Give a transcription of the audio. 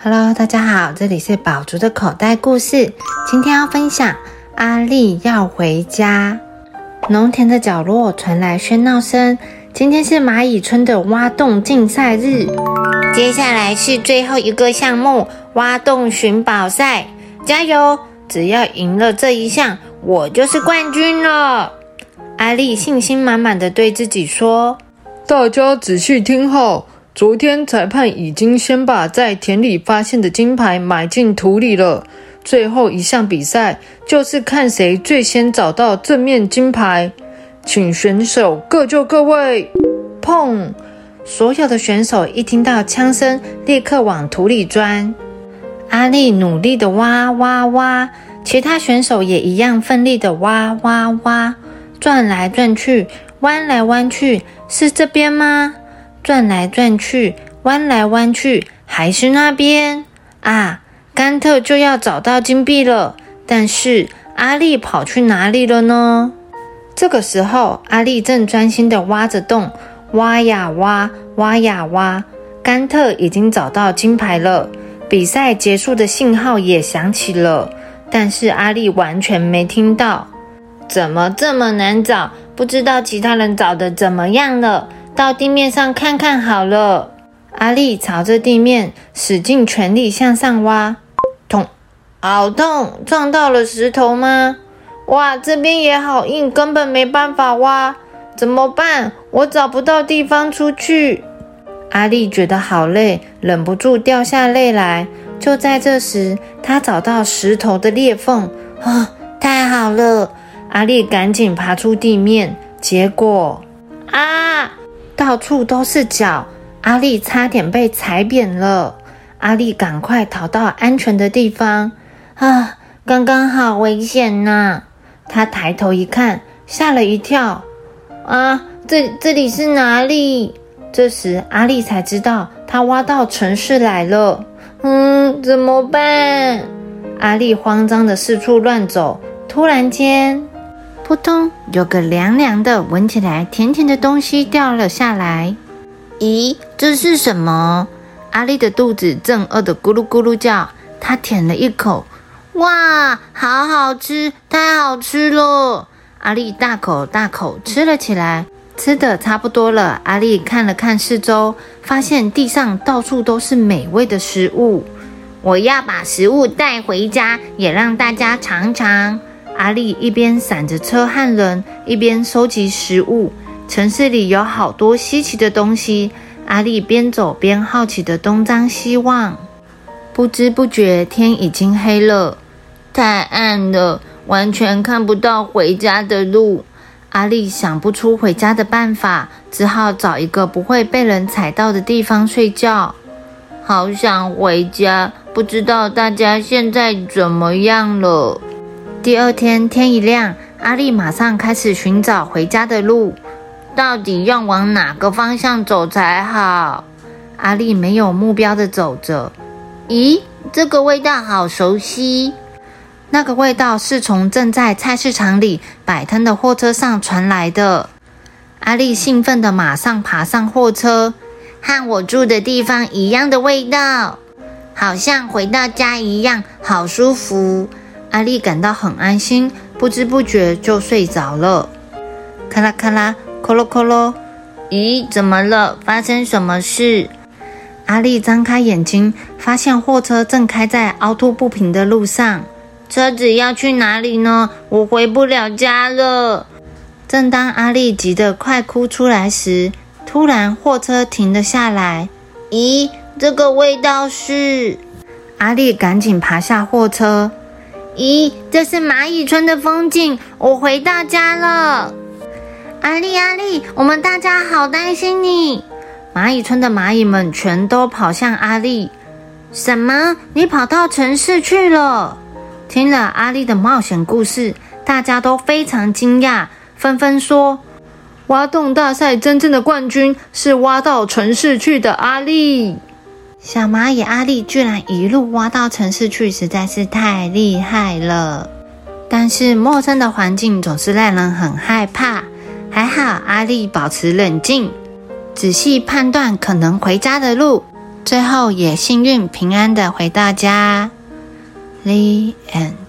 Hello，大家好，这里是宝竹的口袋故事。今天要分享阿丽要回家。农田的角落传来喧闹声。今天是蚂蚁村的挖洞竞赛日，接下来是最后一个项目——挖洞寻宝赛。加油！只要赢了这一项，我就是冠军了。阿丽信心满满的对自己说：“大家仔细听好，昨天裁判已经先把在田里发现的金牌埋进土里了。最后一项比赛就是看谁最先找到正面金牌，请选手各就各位。”砰！所有的选手一听到枪声，立刻往土里钻。阿丽努力的挖挖挖，其他选手也一样奋力的挖挖挖。转来转去，弯来弯去，是这边吗？转来转去，弯来弯去，还是那边啊？甘特就要找到金币了，但是阿丽跑去哪里了呢？这个时候，阿丽正专心的挖着洞，挖呀挖，挖呀挖。甘特已经找到金牌了，比赛结束的信号也响起了，但是阿丽完全没听到。怎么这么难找？不知道其他人找的怎么样了？到地面上看看好了。阿丽朝着地面使尽全力向上挖，痛，好痛！撞到了石头吗？哇，这边也好硬，根本没办法挖。怎么办？我找不到地方出去。阿丽觉得好累，忍不住掉下泪来。就在这时，她找到石头的裂缝，啊，太好了！阿丽赶紧爬出地面，结果啊，到处都是脚，阿丽差点被踩扁了。阿丽赶快逃到安全的地方啊，刚刚好危险呐！她抬头一看，吓了一跳啊，这这里是哪里？这时阿丽才知道，她挖到城市来了。嗯，怎么办？阿丽慌张的四处乱走，突然间。扑通！有个凉凉的、闻起来甜甜的东西掉了下来。咦，这是什么？阿丽的肚子正饿得咕噜咕噜叫，她舔了一口，哇，好好吃，太好吃了！阿丽大口大口吃了起来，吃的差不多了。阿丽看了看四周，发现地上到处都是美味的食物。我要把食物带回家，也让大家尝尝。阿丽一边闪着车和人，一边收集食物。城市里有好多稀奇的东西，阿丽边走边好奇的东张西望。不知不觉，天已经黑了，太暗了，完全看不到回家的路。阿丽想不出回家的办法，只好找一个不会被人踩到的地方睡觉。好想回家，不知道大家现在怎么样了。第二天天一亮，阿丽马上开始寻找回家的路。到底要往哪个方向走才好？阿丽没有目标的走着。咦，这个味道好熟悉！那个味道是从正在菜市场里摆摊的货车上传来的。阿丽兴奋的马上爬上货车，和我住的地方一样的味道，好像回到家一样，好舒服。阿丽感到很安心，不知不觉就睡着了。咔啦咔啦，咯咯咯咯。咦，怎么了？发生什么事？阿丽张开眼睛，发现货车正开在凹凸不平的路上。车子要去哪里呢？我回不了家了。正当阿丽急得快哭出来时，突然货车停了下来。咦，这个味道是……阿丽赶紧爬下货车。咦，这是蚂蚁村的风景，我回到家了。阿丽，阿丽，我们大家好担心你。蚂蚁村的蚂蚁们全都跑向阿丽。什么？你跑到城市去了？听了阿丽的冒险故事，大家都非常惊讶，纷纷说：挖洞大赛真正的冠军是挖到城市去的阿丽。小蚂蚁阿力居然一路挖到城市去，实在是太厉害了。但是陌生的环境总是让人很害怕。还好阿力保持冷静，仔细判断可能回家的路，最后也幸运平安的回到家。The end.